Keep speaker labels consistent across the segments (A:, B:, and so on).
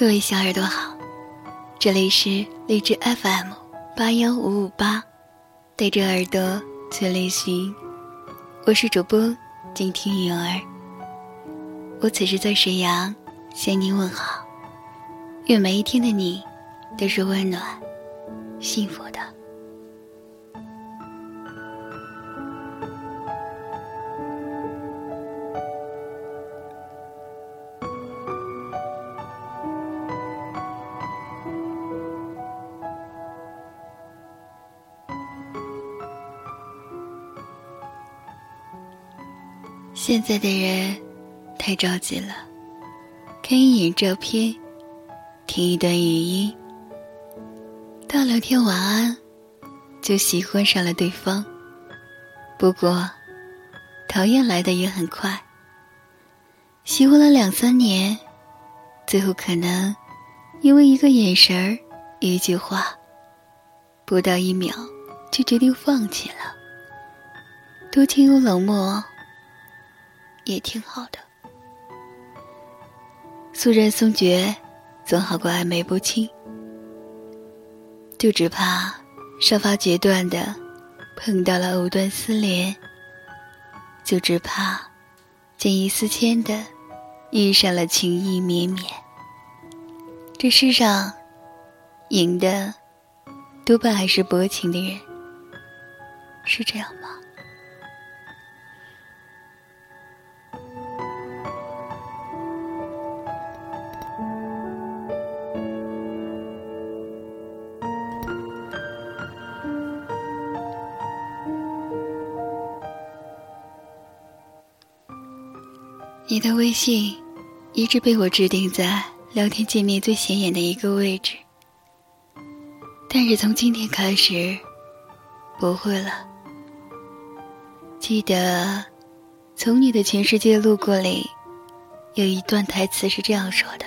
A: 各位小耳朵好，这里是荔枝 FM 八幺五五八，带着耳朵去旅行，我是主播静听云儿。我此时在沈阳向您问好，愿每一天的你都是温暖、幸福的。现在的人太着急了，看一眼照片，听一段语音，到聊天晚安，就喜欢上了对方。不过，讨厌来的也很快。喜欢了两三年，最后可能因为一个眼神儿、一句话，不到一秒就决定放弃了。多情又冷漠。也挺好的。素人松觉，总好过暧昧不清。就只怕稍发决断的，碰到了藕断丝连；就只怕见异思迁的，遇上了情意绵绵。这世上，赢的多半还是薄情的人，是这样吗？你的微信一直被我置顶在聊天界面最显眼的一个位置，但是从今天开始，不会了。记得，从你的全世界路过里，有一段台词是这样说的：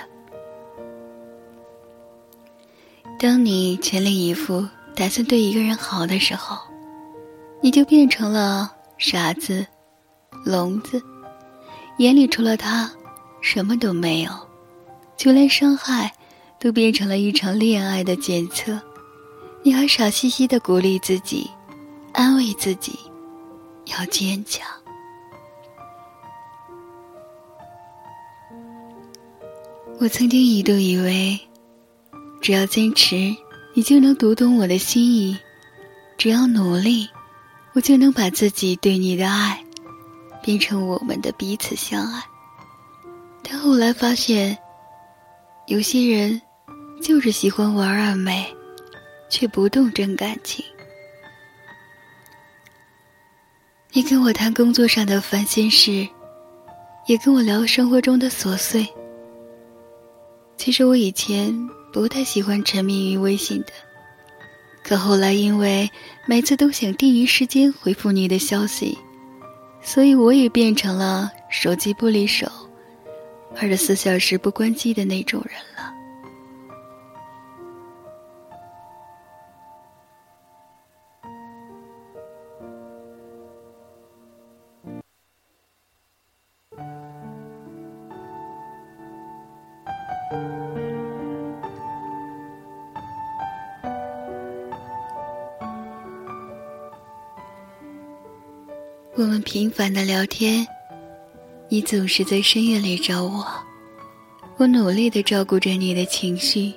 A: 当你全力以赴打算对一个人好的时候，你就变成了傻子、聋子。眼里除了他，什么都没有，就连伤害，都变成了一场恋爱的检测。你还傻兮兮的鼓励自己，安慰自己，要坚强。我曾经一度以为，只要坚持，你就能读懂我的心意；只要努力，我就能把自己对你的爱。变成我们的彼此相爱，但后来发现，有些人就是喜欢玩暧昧，却不动真感情。你跟我谈工作上的烦心事，也跟我聊生活中的琐碎。其实我以前不太喜欢沉迷于微信的，可后来因为每次都想第一时间回复你的消息。所以我也变成了手机不离手，二十四小时不关机的那种人了。我们频繁的聊天，你总是在深夜里找我，我努力的照顾着你的情绪，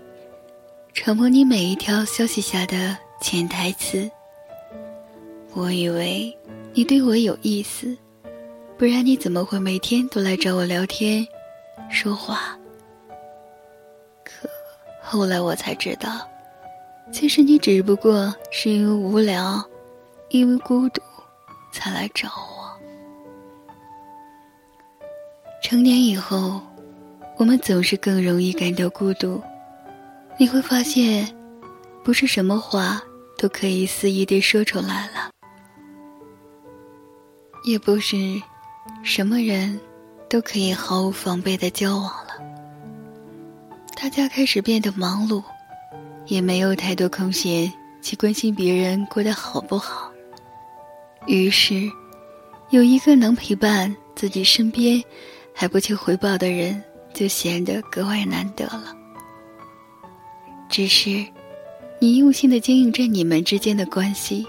A: 揣摩你每一条消息下的潜台词。我以为你对我有意思，不然你怎么会每天都来找我聊天、说话？可后来我才知道，其实你只不过是因为无聊，因为孤独。才来找我。成年以后，我们总是更容易感到孤独。你会发现，不是什么话都可以肆意地说出来了，也不是什么人都可以毫无防备的交往了。大家开始变得忙碌，也没有太多空闲去关心别人过得好不好。于是，有一个能陪伴自己身边还不求回报的人，就显得格外难得了。只是你用心的经营着你们之间的关系，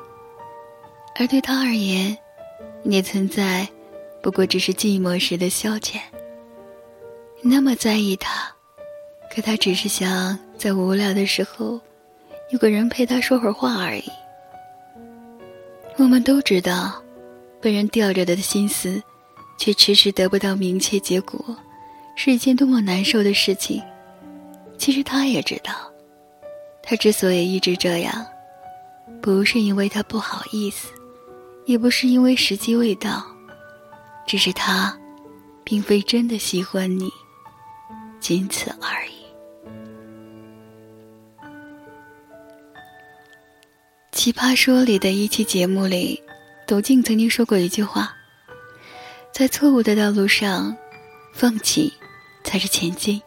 A: 而对他而言，你的存在不过只是寂寞时的消遣。那么在意他，可他只是想在无聊的时候有个人陪他说会儿话而已。我们都知道，被人吊着的心思，却迟迟得不到明确结果，是一件多么难受的事情。其实他也知道，他之所以一直这样，不是因为他不好意思，也不是因为时机未到，只是他，并非真的喜欢你。仅此而已。奇葩说里的一期节目里，董静曾经说过一句话：“在错误的道路上，放弃才是前进。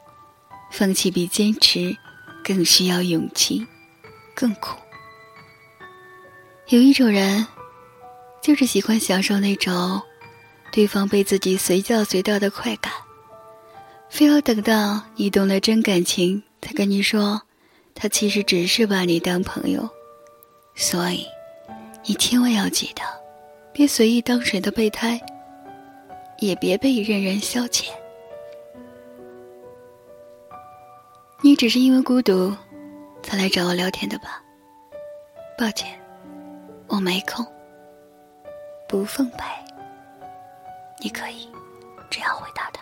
A: 放弃比坚持更需要勇气，更苦。有一种人，就是喜欢享受那种对方被自己随叫随到的快感。”非要等到你动了真感情，才跟你说，他其实只是把你当朋友。所以，你千万要记得，别随意当谁的备胎，也别被任人消遣。你只是因为孤独，才来找我聊天的吧？抱歉，我没空，不奉陪。你可以这样回答他。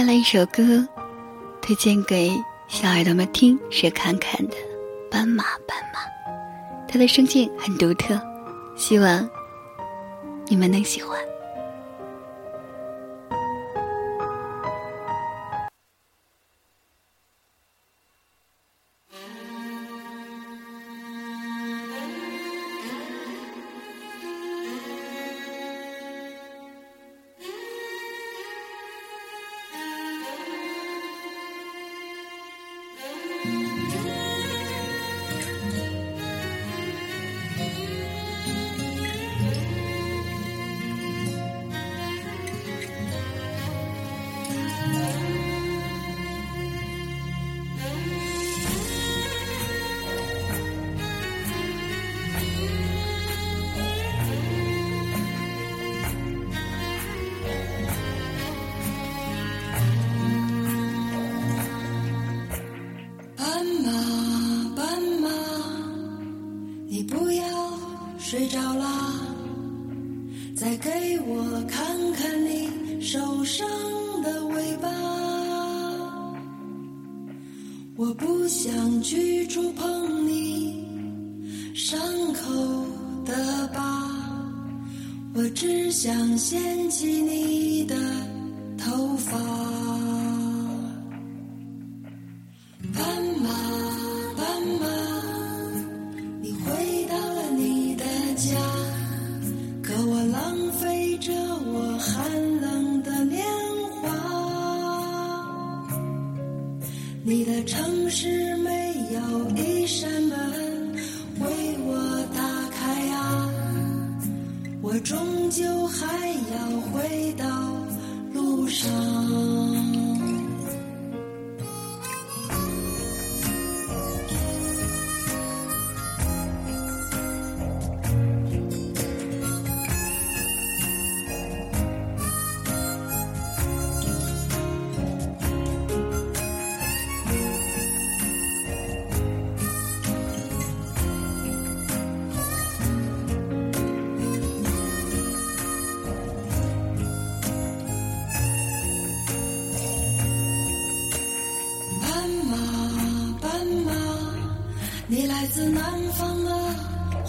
A: 带来一首歌，推荐给小耳朵们听，是侃侃的《斑马斑马》，它的声线很独特，希望你们能喜欢。
B: 我不想去触碰你伤口的疤，我只想掀起你的头发。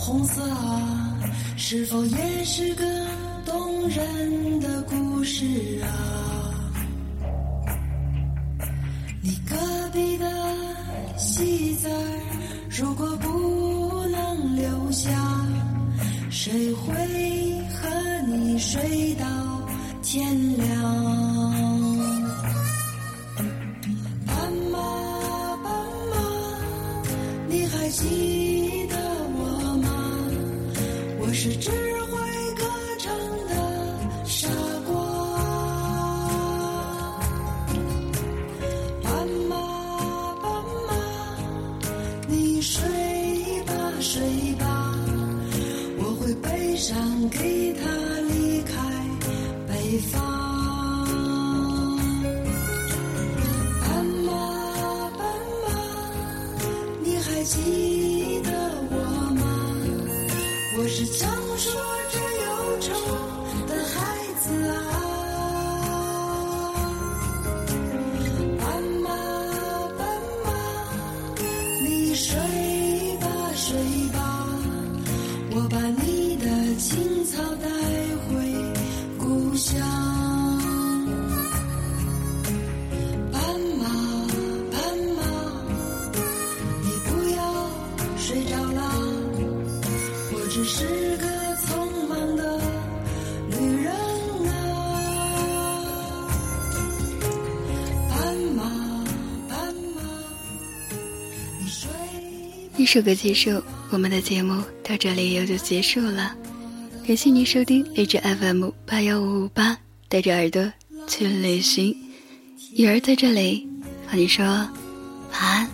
B: 红色啊，是否也是个动人的故事啊？你隔壁的戏子，如果不能留下，谁会和你睡到天亮？是真青草带回故乡斑马斑马你不要睡着啦我只是个匆忙的旅人啊斑马斑马你睡
A: 一首歌结束我们的节目到这里也就结束了。感谢您收听荔枝 FM 八幺五五八，带着耳朵去旅行。雨儿在这里和你说晚安，